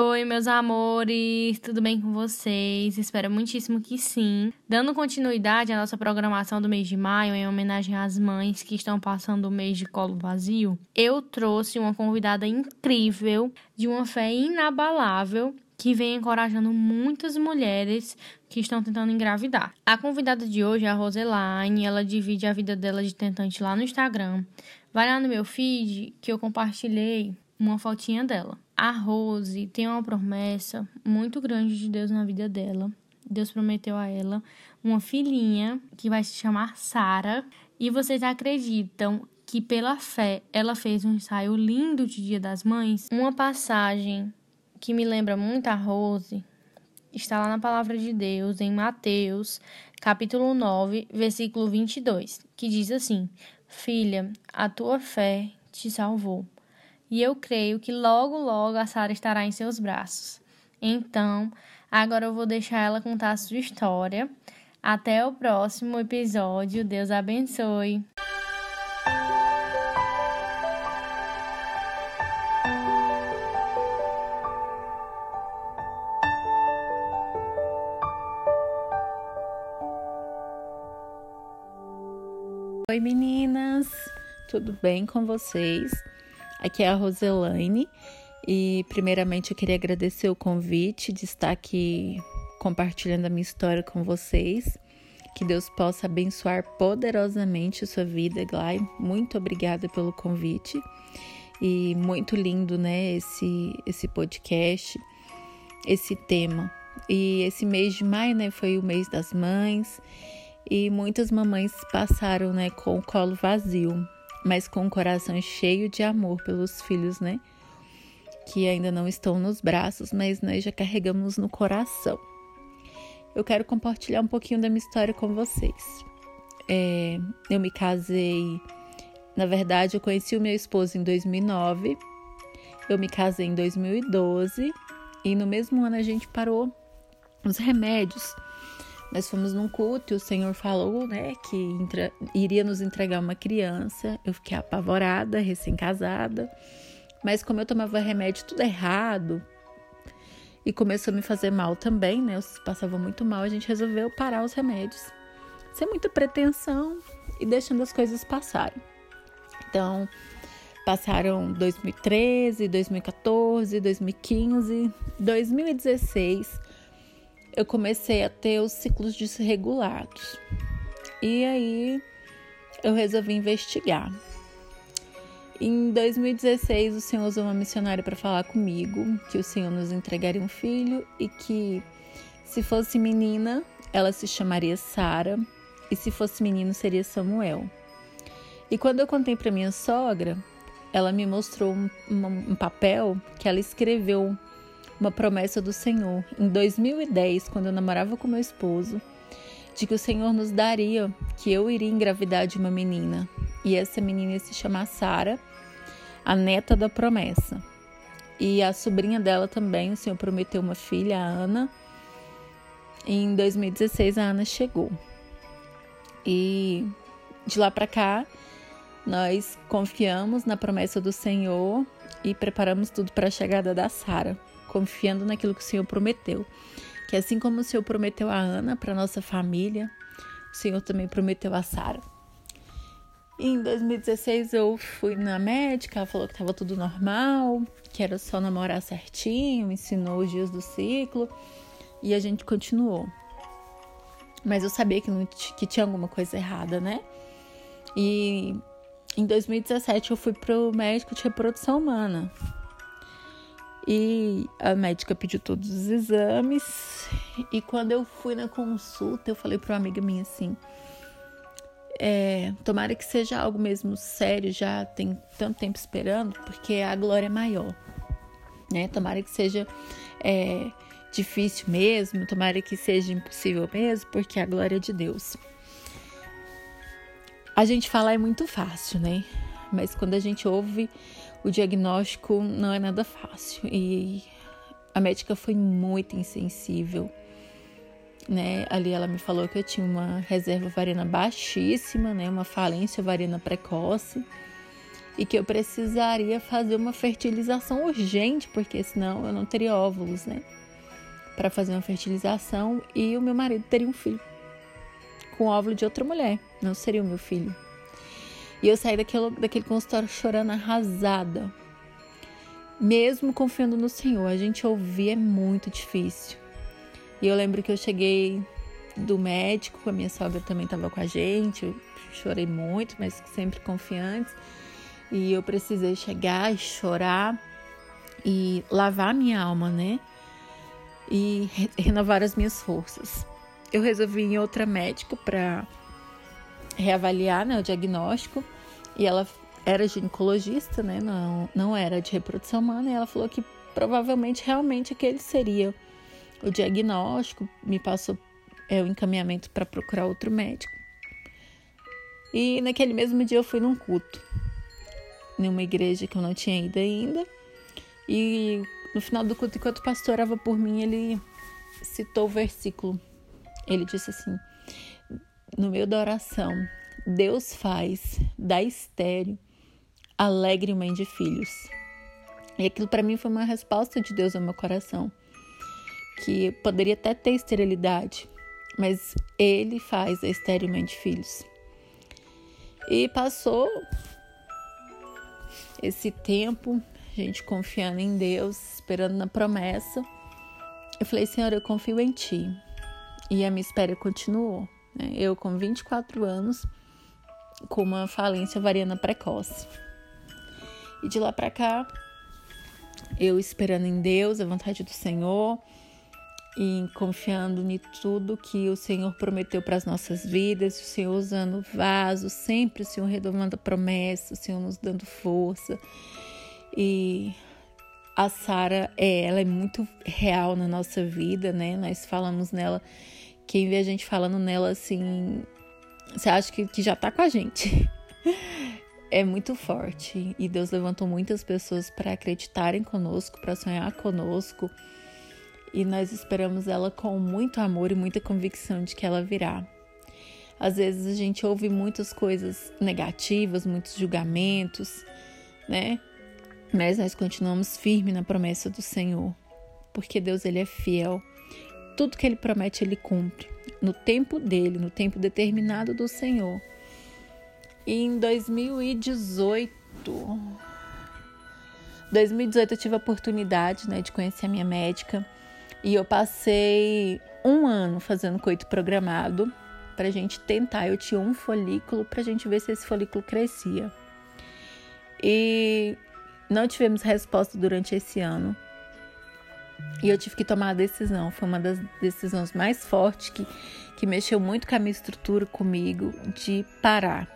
Oi, meus amores, tudo bem com vocês? Espero muitíssimo que sim. Dando continuidade à nossa programação do mês de maio, em homenagem às mães que estão passando o mês de colo vazio, eu trouxe uma convidada incrível, de uma fé inabalável, que vem encorajando muitas mulheres que estão tentando engravidar. A convidada de hoje é a Roselaine, ela divide a vida dela de tentante lá no Instagram. Vai lá no meu feed que eu compartilhei uma fotinha dela. A Rose tem uma promessa muito grande de Deus na vida dela. Deus prometeu a ela uma filhinha que vai se chamar Sara. E vocês acreditam que pela fé ela fez um ensaio lindo de Dia das Mães? Uma passagem que me lembra muito a Rose está lá na palavra de Deus em Mateus, capítulo 9, versículo 22, que diz assim: Filha, a tua fé te salvou e eu creio que logo, logo a Sara estará em seus braços. Então, agora eu vou deixar ela contar a sua história. Até o próximo episódio. Deus abençoe. Oi meninas, tudo bem com vocês? Aqui é a Roselaine e, primeiramente, eu queria agradecer o convite de estar aqui compartilhando a minha história com vocês. Que Deus possa abençoar poderosamente a sua vida, Glai. Muito obrigada pelo convite. E muito lindo, né, esse, esse podcast, esse tema. E esse mês de maio, né, foi o mês das mães. E muitas mamães passaram, né, com o colo vazio mas com o coração cheio de amor pelos filhos, né? Que ainda não estão nos braços, mas nós já carregamos no coração. Eu quero compartilhar um pouquinho da minha história com vocês. É, eu me casei, na verdade, eu conheci o meu esposo em 2009, eu me casei em 2012 e no mesmo ano a gente parou os remédios nós fomos num culto e o Senhor falou, né, que intra, iria nos entregar uma criança. Eu fiquei apavorada, recém-casada. Mas como eu tomava remédio tudo errado e começou a me fazer mal também, né? Eu passava muito mal, a gente resolveu parar os remédios. Sem muita pretensão e deixando as coisas passarem. Então, passaram 2013, 2014, 2015, 2016 eu comecei a ter os ciclos desregulados. E aí eu resolvi investigar. Em 2016, o Senhor usou uma missionária para falar comigo que o Senhor nos entregaria um filho e que, se fosse menina, ela se chamaria Sara e se fosse menino, seria Samuel. E quando eu contei para minha sogra, ela me mostrou um, um, um papel que ela escreveu uma promessa do Senhor em 2010, quando eu namorava com meu esposo, de que o Senhor nos daria que eu iria engravidar de uma menina. E essa menina ia se chamar Sara, a neta da promessa. E a sobrinha dela também, o Senhor prometeu uma filha, a Ana. E em 2016 a Ana chegou. E de lá para cá, nós confiamos na promessa do Senhor e preparamos tudo para a chegada da Sara confiando naquilo que o Senhor prometeu. Que assim como o Senhor prometeu a Ana para nossa família, o Senhor também prometeu a Sara. Em 2016 eu fui na médica, ela falou que estava tudo normal, que era só namorar certinho, ensinou os dias do ciclo e a gente continuou. Mas eu sabia que, não, que tinha alguma coisa errada, né? E em 2017 eu fui pro médico de reprodução humana. E a médica pediu todos os exames. E quando eu fui na consulta, eu falei para uma amiga minha assim: é, tomara que seja algo mesmo sério, já tem tanto tempo esperando, porque a glória é maior. Né? Tomara que seja é, difícil mesmo, tomara que seja impossível mesmo, porque a glória é de Deus. A gente falar é muito fácil, né? Mas quando a gente ouve o diagnóstico não é nada fácil e a médica foi muito insensível. Né? Ali ela me falou que eu tinha uma reserva ovariana baixíssima, né? Uma falência ovariana precoce e que eu precisaria fazer uma fertilização urgente, porque senão eu não teria óvulos, né? Para fazer uma fertilização e o meu marido teria um filho com óvulo de outra mulher, não seria o meu filho. E eu saí daquele, daquele consultório chorando arrasada. Mesmo confiando no Senhor, a gente ouvir é muito difícil. E eu lembro que eu cheguei do médico, a minha sogra também estava com a gente, eu chorei muito, mas sempre confiantes. E eu precisei chegar e chorar e lavar minha alma, né? E re renovar as minhas forças. Eu resolvi ir em outra médica para reavaliar né, o diagnóstico e ela era ginecologista, né? Não, não era de reprodução humana, e ela falou que provavelmente realmente aquele seria o diagnóstico, me passou é, o encaminhamento para procurar outro médico. E naquele mesmo dia eu fui num culto em uma igreja que eu não tinha ido ainda. E no final do culto, enquanto o pastor orava por mim, ele citou o versículo. Ele disse assim: No meio da oração, Deus faz da estéreo alegre mãe de filhos. E aquilo para mim foi uma resposta de Deus ao meu coração, que poderia até ter esterilidade, mas Ele faz a estéreo mãe de filhos. E passou esse tempo, a gente confiando em Deus, esperando na promessa. Eu falei, Senhor, eu confio em Ti. E a minha espera continuou. Né? Eu, com 24 anos, com uma falência ovariana precoce. E de lá para cá, eu esperando em Deus, a vontade do Senhor, e confiando em tudo que o Senhor prometeu para as nossas vidas, o Senhor usando vasos, sempre o Senhor redomando a promessa, o Senhor nos dando força. E a Sara, é, ela é muito real na nossa vida, né? Nós falamos nela, quem vê a gente falando nela assim, você acha que, que já tá com a gente. É muito forte e Deus levantou muitas pessoas para acreditarem conosco, para sonhar conosco e nós esperamos ela com muito amor e muita convicção de que ela virá. Às vezes a gente ouve muitas coisas negativas, muitos julgamentos, né? Mas nós continuamos firmes na promessa do Senhor, porque Deus ele é fiel. Tudo que ele promete ele cumpre no tempo dele, no tempo determinado do Senhor. E em 2018, 2018 eu tive a oportunidade, né, de conhecer a minha médica e eu passei um ano fazendo coito programado para a gente tentar. Eu tinha um folículo para a gente ver se esse folículo crescia. E não tivemos resposta durante esse ano. E eu tive que tomar a decisão. Foi uma das decisões mais fortes que, que mexeu muito com a minha estrutura comigo de parar.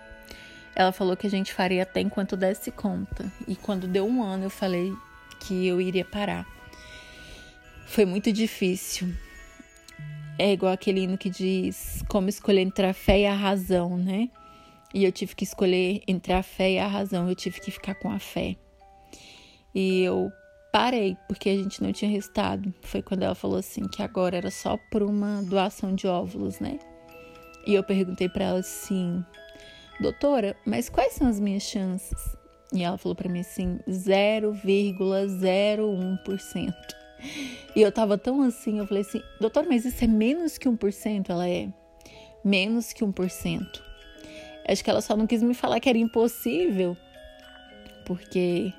Ela falou que a gente faria até enquanto desse conta. E quando deu um ano, eu falei que eu iria parar. Foi muito difícil. É igual aquele hino que diz como escolher entre a fé e a razão, né? E eu tive que escolher entre a fé e a razão. Eu tive que ficar com a fé. E eu parei porque a gente não tinha resultado. Foi quando ela falou assim que agora era só por uma doação de óvulos, né? E eu perguntei para ela assim: "Doutora, mas quais são as minhas chances?" E ela falou para mim assim: 0,01%. E eu tava tão assim, eu falei assim, doutor, mas isso é menos que 1%? Ela é menos que 1%. Acho que ela só não quis me falar que era impossível, porque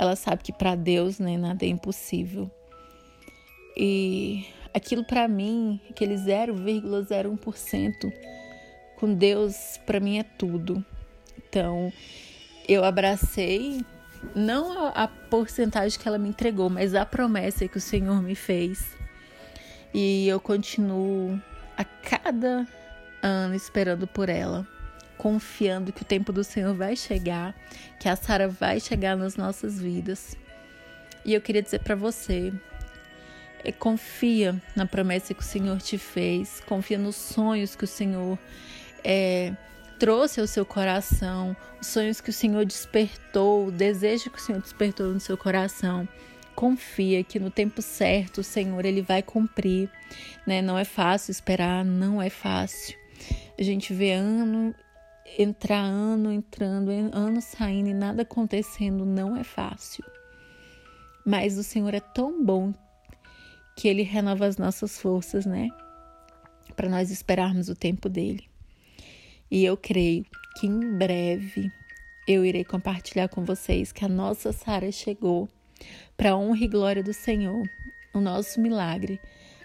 ela sabe que para Deus né, nada é impossível. E aquilo para mim, aquele 0,01%, com Deus para mim é tudo. Então, eu abracei não a, a porcentagem que ela me entregou, mas a promessa que o Senhor me fez. E eu continuo a cada ano esperando por ela, confiando que o tempo do Senhor vai chegar, que a Sara vai chegar nas nossas vidas. E eu queria dizer para você, é, confia na promessa que o Senhor te fez, confia nos sonhos que o Senhor é, trouxe ao seu coração, os sonhos que o Senhor despertou, o desejo que o Senhor despertou no seu coração. Confia que no tempo certo o Senhor ele vai cumprir, né? Não é fácil esperar, não é fácil. A gente vê ano entrar ano entrando, ano saindo e nada acontecendo não é fácil. Mas o Senhor é tão bom que ele renova as nossas forças, né? Para nós esperarmos o tempo dele. E eu creio que em breve eu irei compartilhar com vocês que a nossa Sara chegou para a honra e glória do Senhor, o nosso milagre,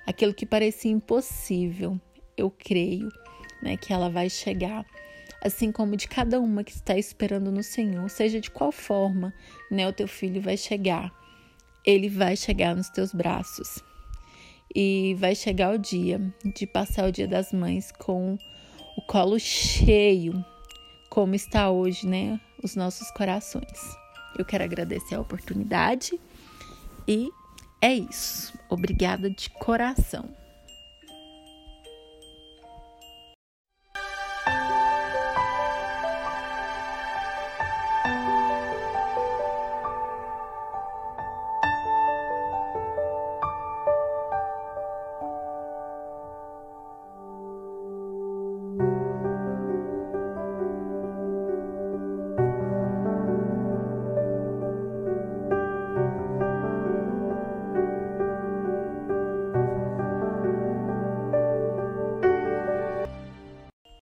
aquilo que parecia impossível, eu creio, né, que ela vai chegar, assim como de cada uma que está esperando no Senhor, seja de qual forma, né, o teu filho vai chegar. Ele vai chegar nos teus braços. E vai chegar o dia de passar o Dia das Mães com o colo cheio, como está hoje, né, os nossos corações. Eu quero agradecer a oportunidade e é isso. Obrigada de coração.